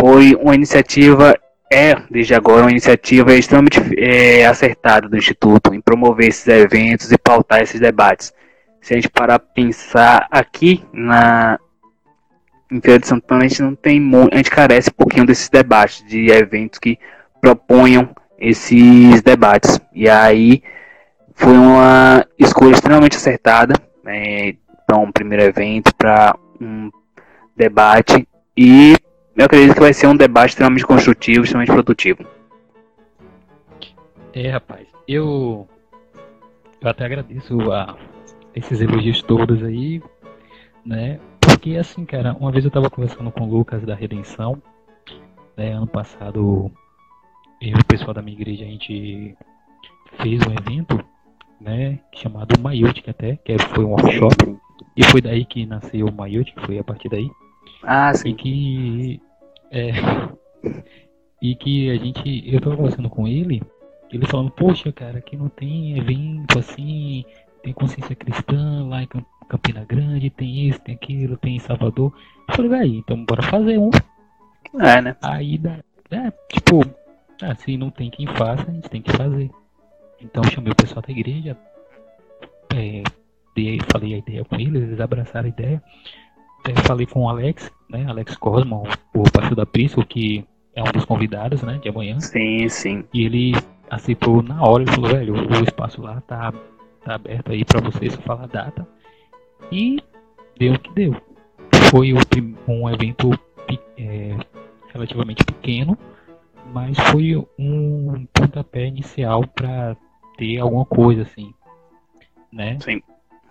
foi uma iniciativa, é desde agora uma iniciativa extremamente é, acertada do Instituto em promover esses eventos e pautar esses debates. Se a gente parar para pensar aqui na em Feira de Santana, a gente não tem a gente carece um pouquinho desses debates, de eventos que proponham esses debates. E aí foi uma escolha extremamente acertada é, para um primeiro evento, para um debate e eu acredito que vai ser um debate extremamente construtivo, extremamente produtivo. É, rapaz, eu, eu até agradeço a esses elogios todos aí, né? Porque assim, cara, uma vez eu tava conversando com o Lucas da Redenção, né? Ano passado, eu e o pessoal da minha igreja, a gente fez um evento, né? Chamado Maiotic até, que foi um workshop e foi daí que nasceu o que foi a partir daí. Ah, sim. E que. É, e que a gente. Eu tava conversando com ele, ele falando, poxa, cara, aqui não tem evento assim, tem consciência cristã lá em Campina Grande, tem isso, tem aquilo, tem em Salvador. Eu falei, vai, então bora fazer um. É, né? Aí dá. É, tipo, assim, não tem quem faça, a gente tem que fazer. Então chamei o pessoal da igreja, é, dei, falei a ideia com eles, eles abraçaram a ideia. Até falei com o Alex, né? Alex Cosmo, o pastor da Prisco, que é um dos convidados, né? De amanhã. Sim, sim. E ele aceitou na hora, ele falou, velho, o espaço lá tá, tá aberto aí para vocês falar a data. E deu o que deu. Foi um evento é, relativamente pequeno, mas foi um pontapé inicial para ter alguma coisa assim, né? Sim.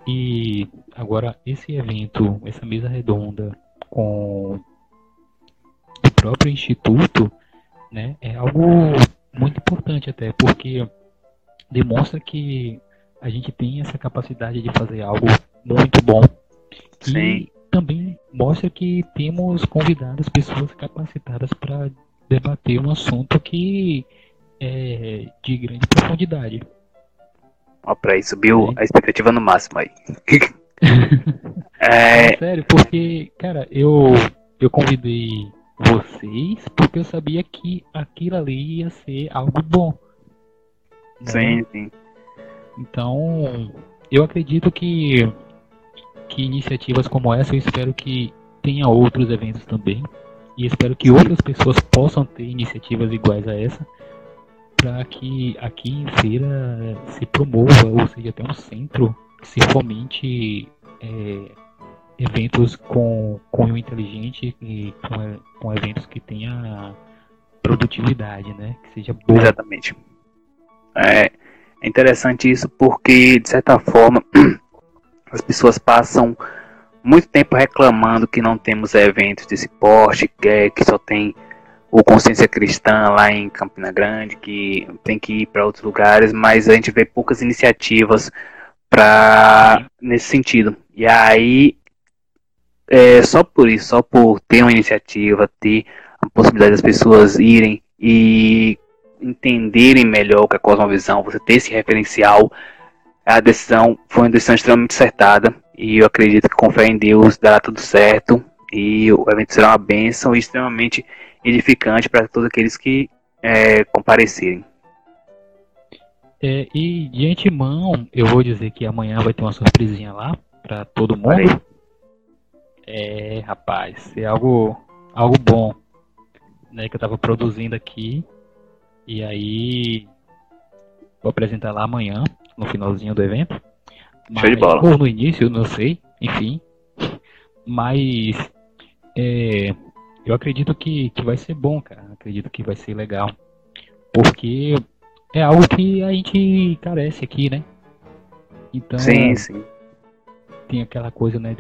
E agora esse evento, essa mesa redonda com o próprio instituto, né, é algo muito importante até, porque demonstra que a gente tem essa capacidade de fazer algo muito bom. Sim. E também mostra que temos convidadas pessoas capacitadas para debater um assunto que é de grande profundidade. Ó, pra aí, subiu a expectativa no máximo aí. é... é... Sério, porque, cara, eu, eu convidei vocês porque eu sabia que aquilo ali ia ser algo bom. Né? Sim, sim. Então, eu acredito que, que iniciativas como essa, eu espero que tenha outros eventos também. E espero que outras pessoas possam ter iniciativas iguais a essa para que aqui em Feira se promova, ou seja, até um centro que se fomente é, eventos com cunho inteligente e com, com eventos que tenha produtividade, né? Que seja boa. Exatamente. É, é interessante isso porque, de certa forma, as pessoas passam muito tempo reclamando que não temos eventos desse porte, que, é, que só tem o Consciência Cristã lá em Campina Grande, que tem que ir para outros lugares, mas a gente vê poucas iniciativas para nesse sentido. E aí, é, só por isso, só por ter uma iniciativa, ter a possibilidade das pessoas irem e entenderem melhor o que é a cosmovisão, você ter esse referencial, a decisão foi uma decisão extremamente acertada e eu acredito que com fé em Deus dará tudo certo e o evento será uma bênção e extremamente edificante para todos aqueles que é, comparecerem. É, e de antemão, eu vou dizer que amanhã vai ter uma surpresinha lá para todo mundo. É, rapaz, é algo, algo bom, né, que eu tava produzindo aqui. E aí vou apresentar lá amanhã, no finalzinho do evento. Mas, Show de bola. Ou no início, não sei, enfim. Mas é, eu acredito que, que vai ser bom, cara. Acredito que vai ser legal. Porque é algo que a gente carece aqui, né? Então. Sim, sim. Tem aquela coisa, né?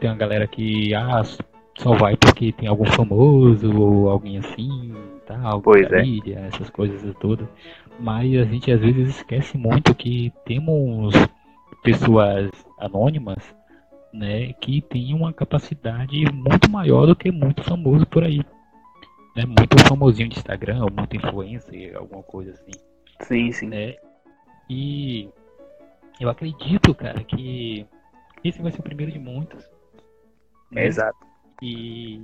tem uma galera que ah, só vai porque tem algum famoso ou alguém assim, tal, pois é. mídia, essas coisas todas. Mas a gente às vezes esquece muito que temos pessoas anônimas, né, que têm uma capacidade muito maior do que muito famoso por aí. Né, muito famosinho de Instagram, ou muito influencer, alguma coisa assim. Sim, sim. Né? E eu acredito, cara, que esse vai ser o primeiro de muitos. Né? Exato. E,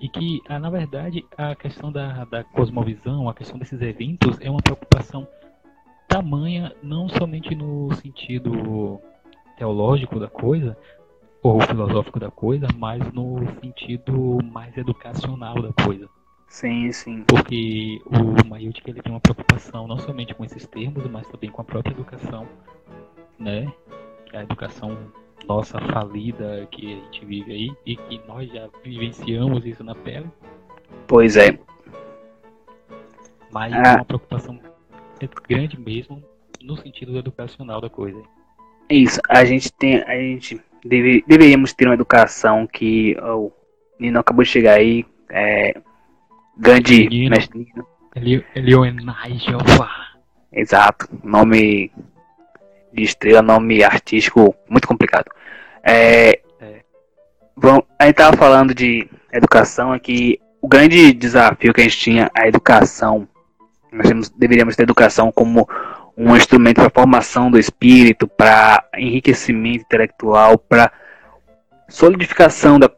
e que, ah, na verdade, a questão da, da cosmovisão, a questão desses eventos é uma preocupação tamanha, não somente no sentido teológico da coisa, ou filosófico da coisa, mas no sentido mais educacional da coisa. Sim, sim. Porque o Mayutic ele tem uma preocupação não somente com esses termos, mas também com a própria educação, né? A educação nossa falida que a gente vive aí e que nós já vivenciamos isso na pele. Pois é. Mas ah. é uma preocupação grande mesmo no sentido educacional da coisa. Isso, a gente tem, a gente deve, deveríamos ter uma educação que o Nino acabou de chegar aí, é, grande Nino, mestre Nino. Leonai Jeová. Exato, nome de estrela, nome artístico muito complicado. É, é. Bom, a gente tava falando de educação aqui. O grande desafio que a gente tinha, a educação, nós temos, deveríamos ter educação como um instrumento para formação do espírito, para enriquecimento intelectual, para solidificação da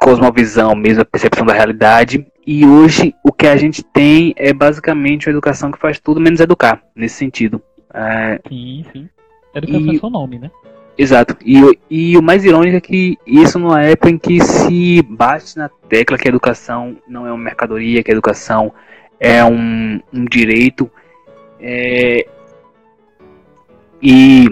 cosmovisão, mesmo a percepção da realidade. E hoje o que a gente tem é basicamente uma educação que faz tudo menos educar, nesse sentido. É... Sim, sim. Educação e... é só nome, né? Exato. E, e o mais irônico é que isso numa época em que se bate na tecla que a educação não é uma mercadoria, que a educação é um, um direito. É, e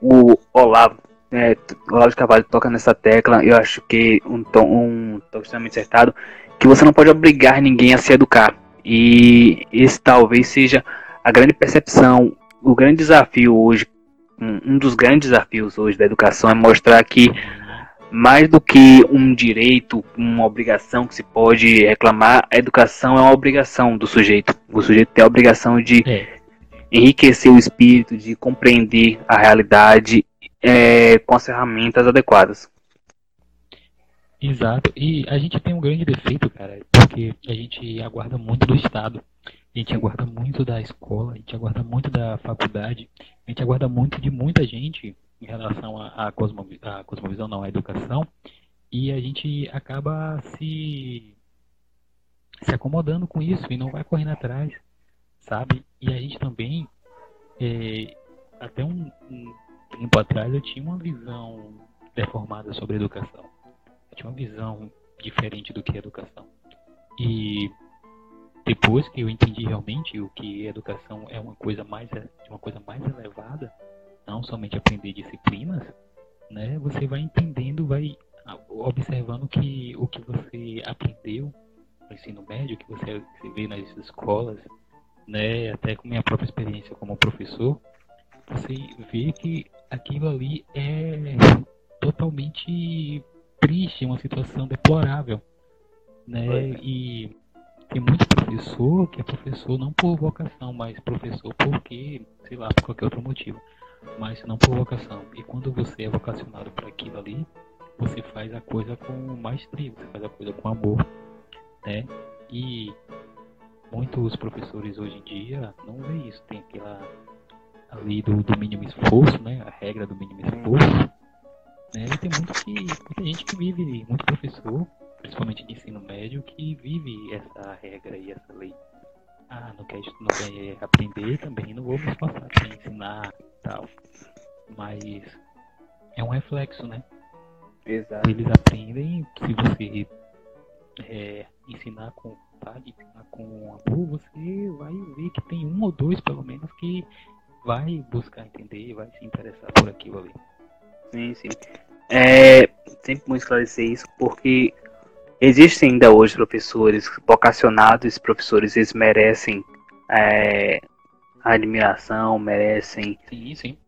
o Olavo, é, Olavo de Carvalho toca nessa tecla, eu acho que um tom, um tom extremamente acertado, que você não pode obrigar ninguém a se educar. E esse talvez seja a grande percepção, o grande desafio hoje um, dos grandes desafios hoje da educação é mostrar que mais do que um direito, uma obrigação que se pode reclamar, a educação é uma obrigação do sujeito. O sujeito tem a obrigação de é. Enriquecer o espírito, de compreender a realidade é, com as ferramentas adequadas. Exato. E a gente tem um grande defeito, cara, porque a gente aguarda muito do Estado. A gente aguarda muito da escola, a gente aguarda muito da faculdade, a gente aguarda muito de muita gente em relação à cosmovi cosmovisão, não, à educação, e a gente acaba se, se acomodando com isso e não vai correndo atrás, sabe? E a gente também, é, até um, um tempo atrás, eu tinha uma visão deformada sobre educação. Eu tinha uma visão diferente do que é educação. E depois que eu entendi realmente o que educação é uma coisa mais uma coisa mais elevada, não somente aprender disciplinas, né? Você vai entendendo, vai observando que o que você aprendeu no ensino médio, que você vê nas escolas, né? Até com minha própria experiência como professor, você vê que aquilo ali é totalmente triste, uma situação deplorável, né? E tem muito professor que é professor não por vocação, mas professor porque, sei lá, por qualquer outro motivo, mas não por vocação. E quando você é vocacionado para aquilo ali, você faz a coisa com maestria, você faz a coisa com amor, né? E muitos professores hoje em dia não vê isso, tem aquela ali do, do mínimo esforço, né? A regra do mínimo esforço. Né? E tem muito que, muita gente que vive, muito professor principalmente de ensino médio, que vive essa regra e essa lei. Ah, não quer, não quer aprender também, não vou me esforçar para ensinar tal. Mas é um reflexo, né? Exato. Eles aprendem se você é, ensinar com gostar de ensinar com amor, você vai ver que tem um ou dois, pelo menos, que vai buscar entender, vai se interessar por aquilo ali. Sim, sim. É sempre bom esclarecer isso, porque existem ainda hoje professores vocacionados, professores eles merecem é, admiração, merecem sim, sim.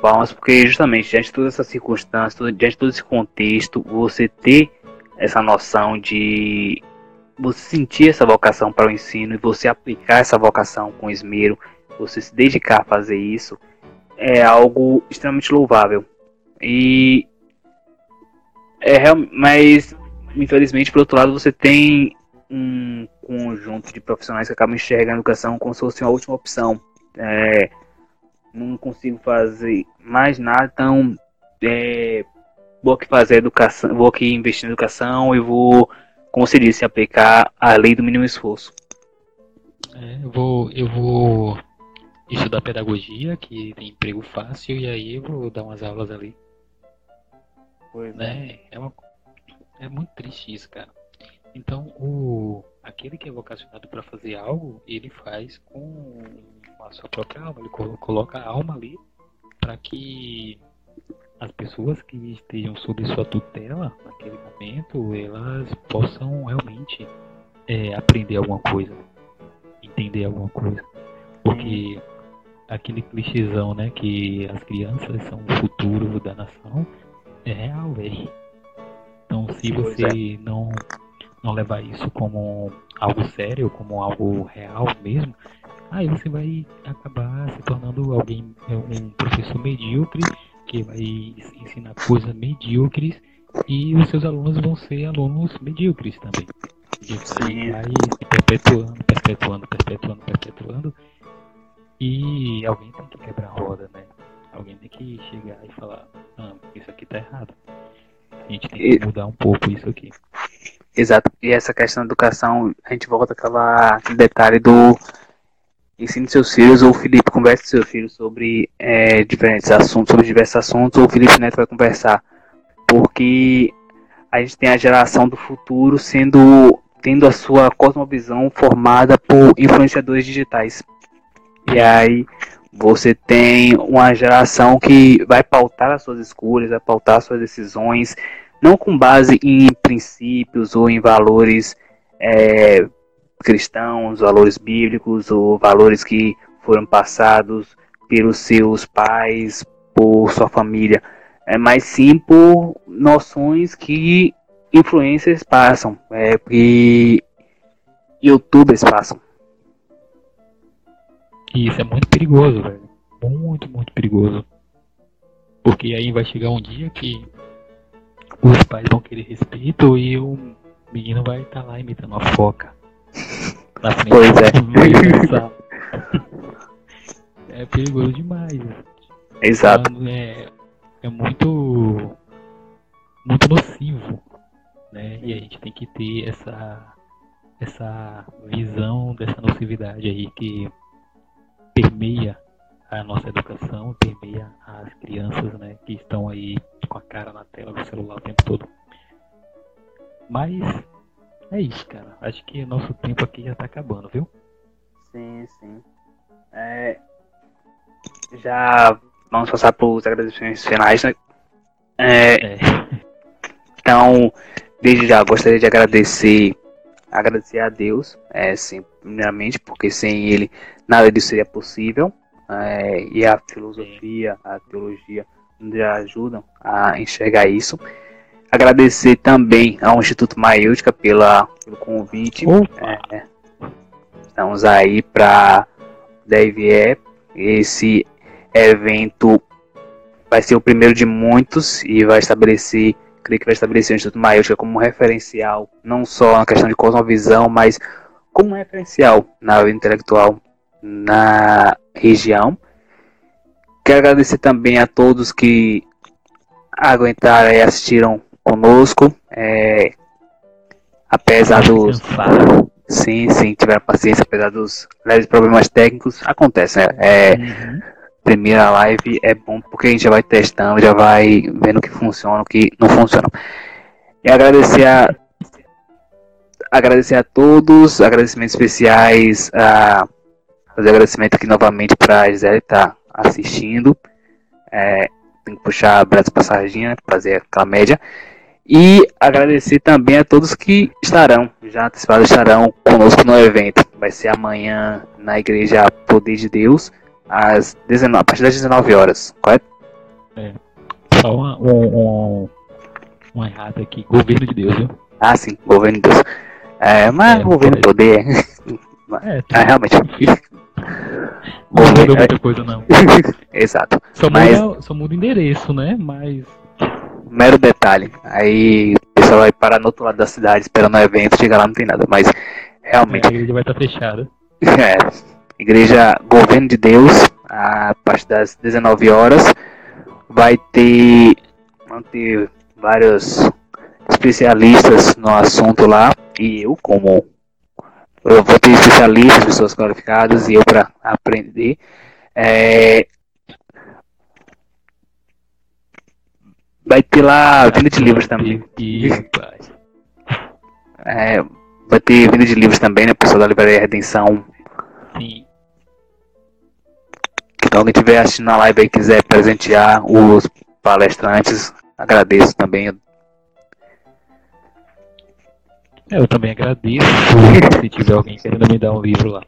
palmas, porque justamente diante de todas essas circunstâncias, diante de todo esse contexto, você ter essa noção de você sentir essa vocação para o ensino e você aplicar essa vocação com esmero, você se dedicar a fazer isso, é algo extremamente louvável. E é mas infelizmente, por outro lado, você tem um conjunto de profissionais que acabam enxergando a educação como se fosse uma última opção. É, não consigo fazer mais nada, então é, vou aqui fazer educação, vou aqui investir na educação e vou, como se disse, aplicar a lei do mínimo esforço. É, eu vou, eu vou estudar pedagogia, que tem emprego fácil, e aí eu vou dar umas aulas ali. Pois né? É, uma, é muito triste isso, cara. Então, o, aquele que é vocacionado para fazer algo, ele faz com a sua própria alma, ele coloca a alma ali para que as pessoas que estejam sob sua tutela naquele momento, elas possam realmente é, aprender alguma coisa, entender alguma coisa. Porque aquele clichêzão, né, que as crianças são o futuro da nação, é real, velho. Então, se você é. não não levar isso como algo sério, como algo real mesmo, aí você vai acabar se tornando alguém, um professor medíocre, que vai ensinar coisas medíocres e os seus alunos vão ser alunos medíocres também. E vai se perpetuando, perpetuando, perpetuando, perpetuando. E alguém tem que quebrar a roda, né? Alguém tem que chegar e falar, ah, isso aqui tá errado. A gente tem que mudar um pouco isso aqui. Exato. E essa questão da educação, a gente volta àquela detalhe do ensine seus filhos, ou o Felipe conversa com seus filhos sobre é, diferentes assuntos, sobre diversos assuntos, ou o Felipe Neto vai conversar. Porque a gente tem a geração do futuro sendo tendo a sua cosmovisão formada por influenciadores digitais. E aí você tem uma geração que vai pautar as suas escolhas, vai pautar as suas decisões, não com base em princípios ou em valores é, cristãos, valores bíblicos ou valores que foram passados pelos seus pais, por sua família, é, mas sim por noções que influências passam, é, que youtubers passam. E isso é muito perigoso, velho. Muito, muito perigoso. Porque aí vai chegar um dia que os pais vão querer respeito e o menino vai estar tá lá imitando uma foca. Na frente pois é. é perigoso demais. Exato. Então, é, é muito muito nocivo, né? E a gente tem que ter essa essa visão dessa nocividade aí que permeia a nossa educação, permeia as crianças, né, que estão aí com a cara na tela do celular o tempo todo. Mas é isso, cara. Acho que nosso tempo aqui já tá acabando, viu? Sim, sim. É... Já vamos passar para os agradecimentos finais, né? É... É. Então, desde já gostaria de agradecer agradecer a Deus, é, sim, primeiramente, porque sem Ele nada disso seria possível. É, e a filosofia, a teologia nos ajudam a enxergar isso. Agradecer também ao Instituto Maiútica pela, pelo convite. É, estamos aí para deve esse evento vai ser o primeiro de muitos e vai estabelecer, creio que vai estabelecer o Instituto Maiútica como referencial, não só na questão de cosmovisão, mas como referencial na área intelectual na região. Quero agradecer também a todos que aguentaram e assistiram conosco. É, apesar dos. Sim, sim, tiveram paciência, apesar dos leves problemas técnicos. Acontece, né? É, uhum. Primeira live é bom porque a gente já vai testando, já vai vendo o que funciona, o que não funciona. E agradecer a, agradecer a todos, agradecimentos especiais, a fazer agradecimento aqui novamente para a Gisele estar tá assistindo. É, tem que puxar a braço para sardinha, fazer aquela média. E agradecer também a todos que estarão, já antecipados, estarão conosco no evento. Vai ser amanhã na Igreja Poder de Deus, às 19, a partir das 19 horas, correto? É. Só uma, um, um, uma errada aqui, governo de Deus, viu? Ah, sim, governo de Deus. É, mas é, governo de poder. É, é realmente. Não muda muita coisa, não. Exato. Só, mas... muda, só muda o endereço, né? Mas. Mero detalhe. Aí o pessoal vai parar no outro lado da cidade esperando o evento, chega lá não tem nada. Mas realmente. É, a igreja vai estar fechada. É. Igreja Governo de Deus, a partir das 19 horas. Vai ter. Vão ter vários especialistas no assunto lá. E eu, como eu vou ter especialistas, pessoas qualificadas e eu para aprender. É... Vai ter lá venda de livros também. É, vai ter venda de livros também, né? Pessoal da Livraria Redenção. Sim. Então, quem estiver assistindo a live e quiser presentear os palestrantes, agradeço também. Eu também agradeço se tiver alguém querendo me dar um livro lá.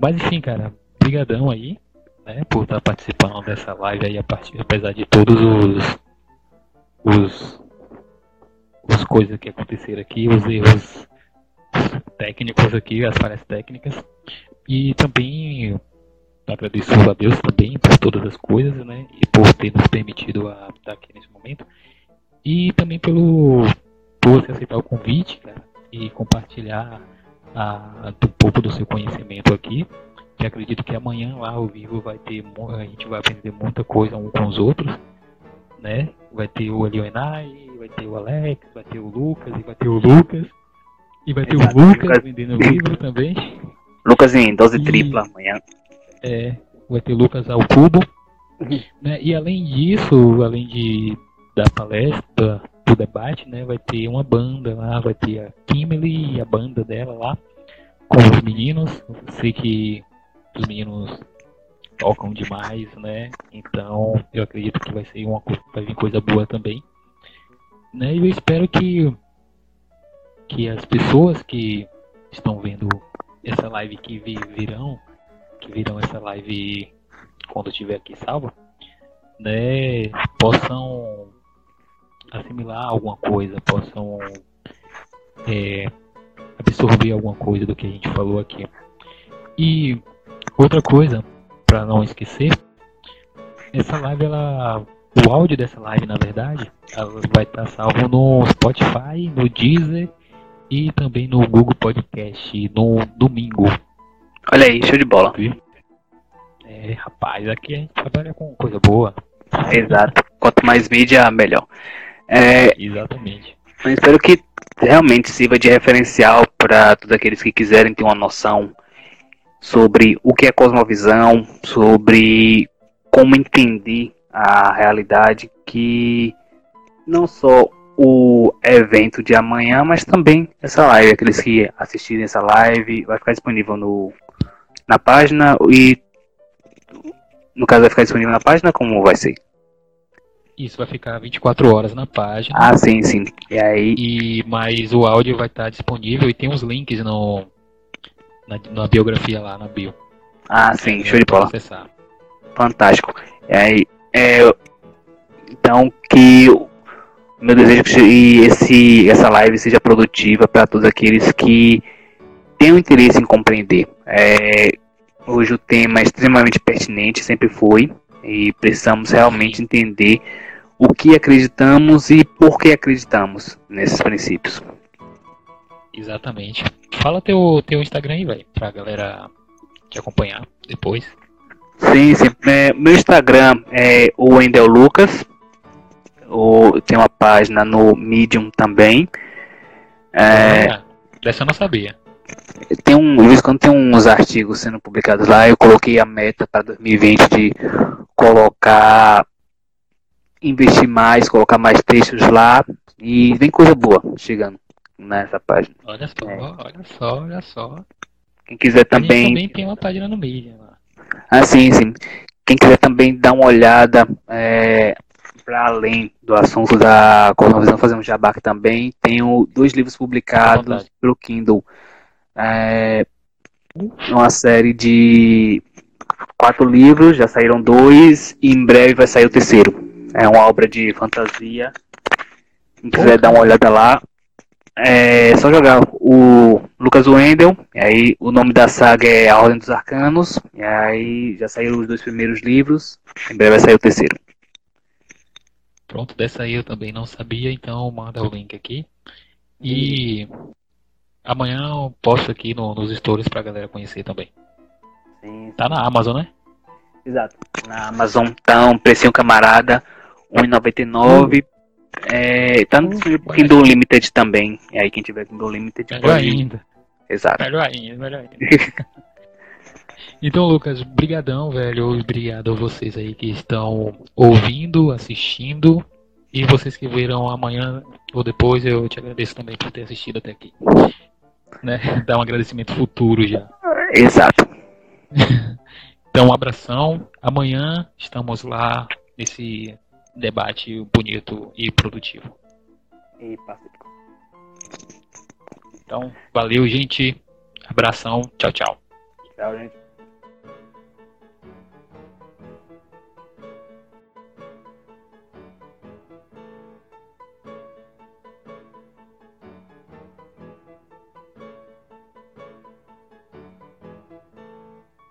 Mas enfim, cara, brigadão aí, né, por estar participando dessa live aí, a partir, apesar de todos os os as coisas que aconteceram aqui, os erros técnicos aqui, as falhas técnicas. E também agradeço a Deus também por todas as coisas, né? E por ter nos permitido a estar aqui nesse momento. E também pelo por você aceitar o convite, cara e compartilhar a, um pouco do seu conhecimento aqui. Que acredito que amanhã lá ao vivo vai ter a gente vai aprender muita coisa um com os outros, né? Vai ter o Alionai, vai ter o Alex, vai ter o Lucas e vai ter o Lucas e vai ter Exato, o Lucas, Lucas vendendo livro também. Lucas em dose e, tripla amanhã. É, vai ter Lucas ao cubo. né? E além disso, além de da palestra, do debate, né? Vai ter uma banda lá, vai ter a Kimberly e a banda dela lá com os meninos. Eu sei que os meninos tocam demais, né? Então eu acredito que vai ser uma vai vir coisa boa também. Né? E eu espero que que as pessoas que estão vendo essa live que virão, que virão essa live quando estiver aqui salva, né, possam assimilar alguma coisa, possam é, absorver alguma coisa do que a gente falou aqui. E outra coisa, para não esquecer, essa live, ela, o áudio dessa live, na verdade, ela vai estar salvo no Spotify, no Deezer e também no Google Podcast no domingo. Olha aí, show de bola. É, rapaz, aqui a gente trabalha com coisa boa. Exato. Quanto mais mídia, melhor. É, Exatamente. Eu espero que realmente sirva de referencial para todos aqueles que quiserem ter uma noção sobre o que é cosmovisão, sobre como entender a realidade que não só o evento de amanhã, mas também essa live, aqueles que assistirem essa live, vai ficar disponível no, na página e no caso vai ficar disponível na página, como vai ser? Isso vai ficar 24 horas na página. Ah, sim, sim. E aí. E, mas o áudio vai estar disponível e tem uns links no, na, na biografia lá, na bio. Ah, sim, é, show de bola. Acessar. Fantástico. Aí, é, então, que o meu desejo é que esse, essa live seja produtiva para todos aqueles que tenham interesse em compreender. É, hoje o tema é extremamente pertinente, sempre foi e precisamos realmente entender o que acreditamos e por que acreditamos nesses princípios. Exatamente. Fala teu, teu Instagram aí, velho, pra galera te acompanhar depois. Sim, sim. É, meu Instagram é o Wendel Lucas. Tem uma página no Medium também. É, ah, dessa eu não sabia. Tem um, de vez quando tem uns artigos sendo publicados lá, eu coloquei a meta para 2020 de colocar, investir mais, colocar mais textos lá e vem coisa boa chegando. Nessa página. Olha só, é. olha só, olha só. Quem quiser também. também tem uma página no Medium lá. Ah, sim, sim. Quem quiser também dar uma olhada é, para além do assunto da Cosmovisão, fazer um jabá também, tenho dois livros publicados pelo Kindle. É, uma série de quatro livros, já saíram dois, e em breve vai sair o terceiro. É uma obra de fantasia. Quem quiser dar uma olhada lá, é só jogar o Lucas Wendel, e aí o nome da saga é A Ordem dos Arcanos, e aí já saíram os dois primeiros livros, em breve vai sair o terceiro. Pronto, dessa aí eu também não sabia, então manda o link aqui. E amanhã eu posto aqui no, nos stories pra galera conhecer também. Sim, sim. Tá na Amazon, né? Exato. Na Amazon tá um precinho camarada, R$1,99. É, tá no Kindle Limited também. E aí quem tiver Kindle Limited melhor pode... ainda. Exato. Melhor ainda, melhor ainda. então, Lucas, brigadão, velho. Obrigado a vocês aí que estão ouvindo, assistindo. E vocês que virão amanhã ou depois, eu te agradeço também por ter assistido até aqui. Né? Dar um agradecimento futuro já. Exato. então, um abração. Amanhã estamos lá nesse debate bonito e produtivo. E pacífico. Então, valeu, gente. Abração. Tchau, tchau. Tchau, gente.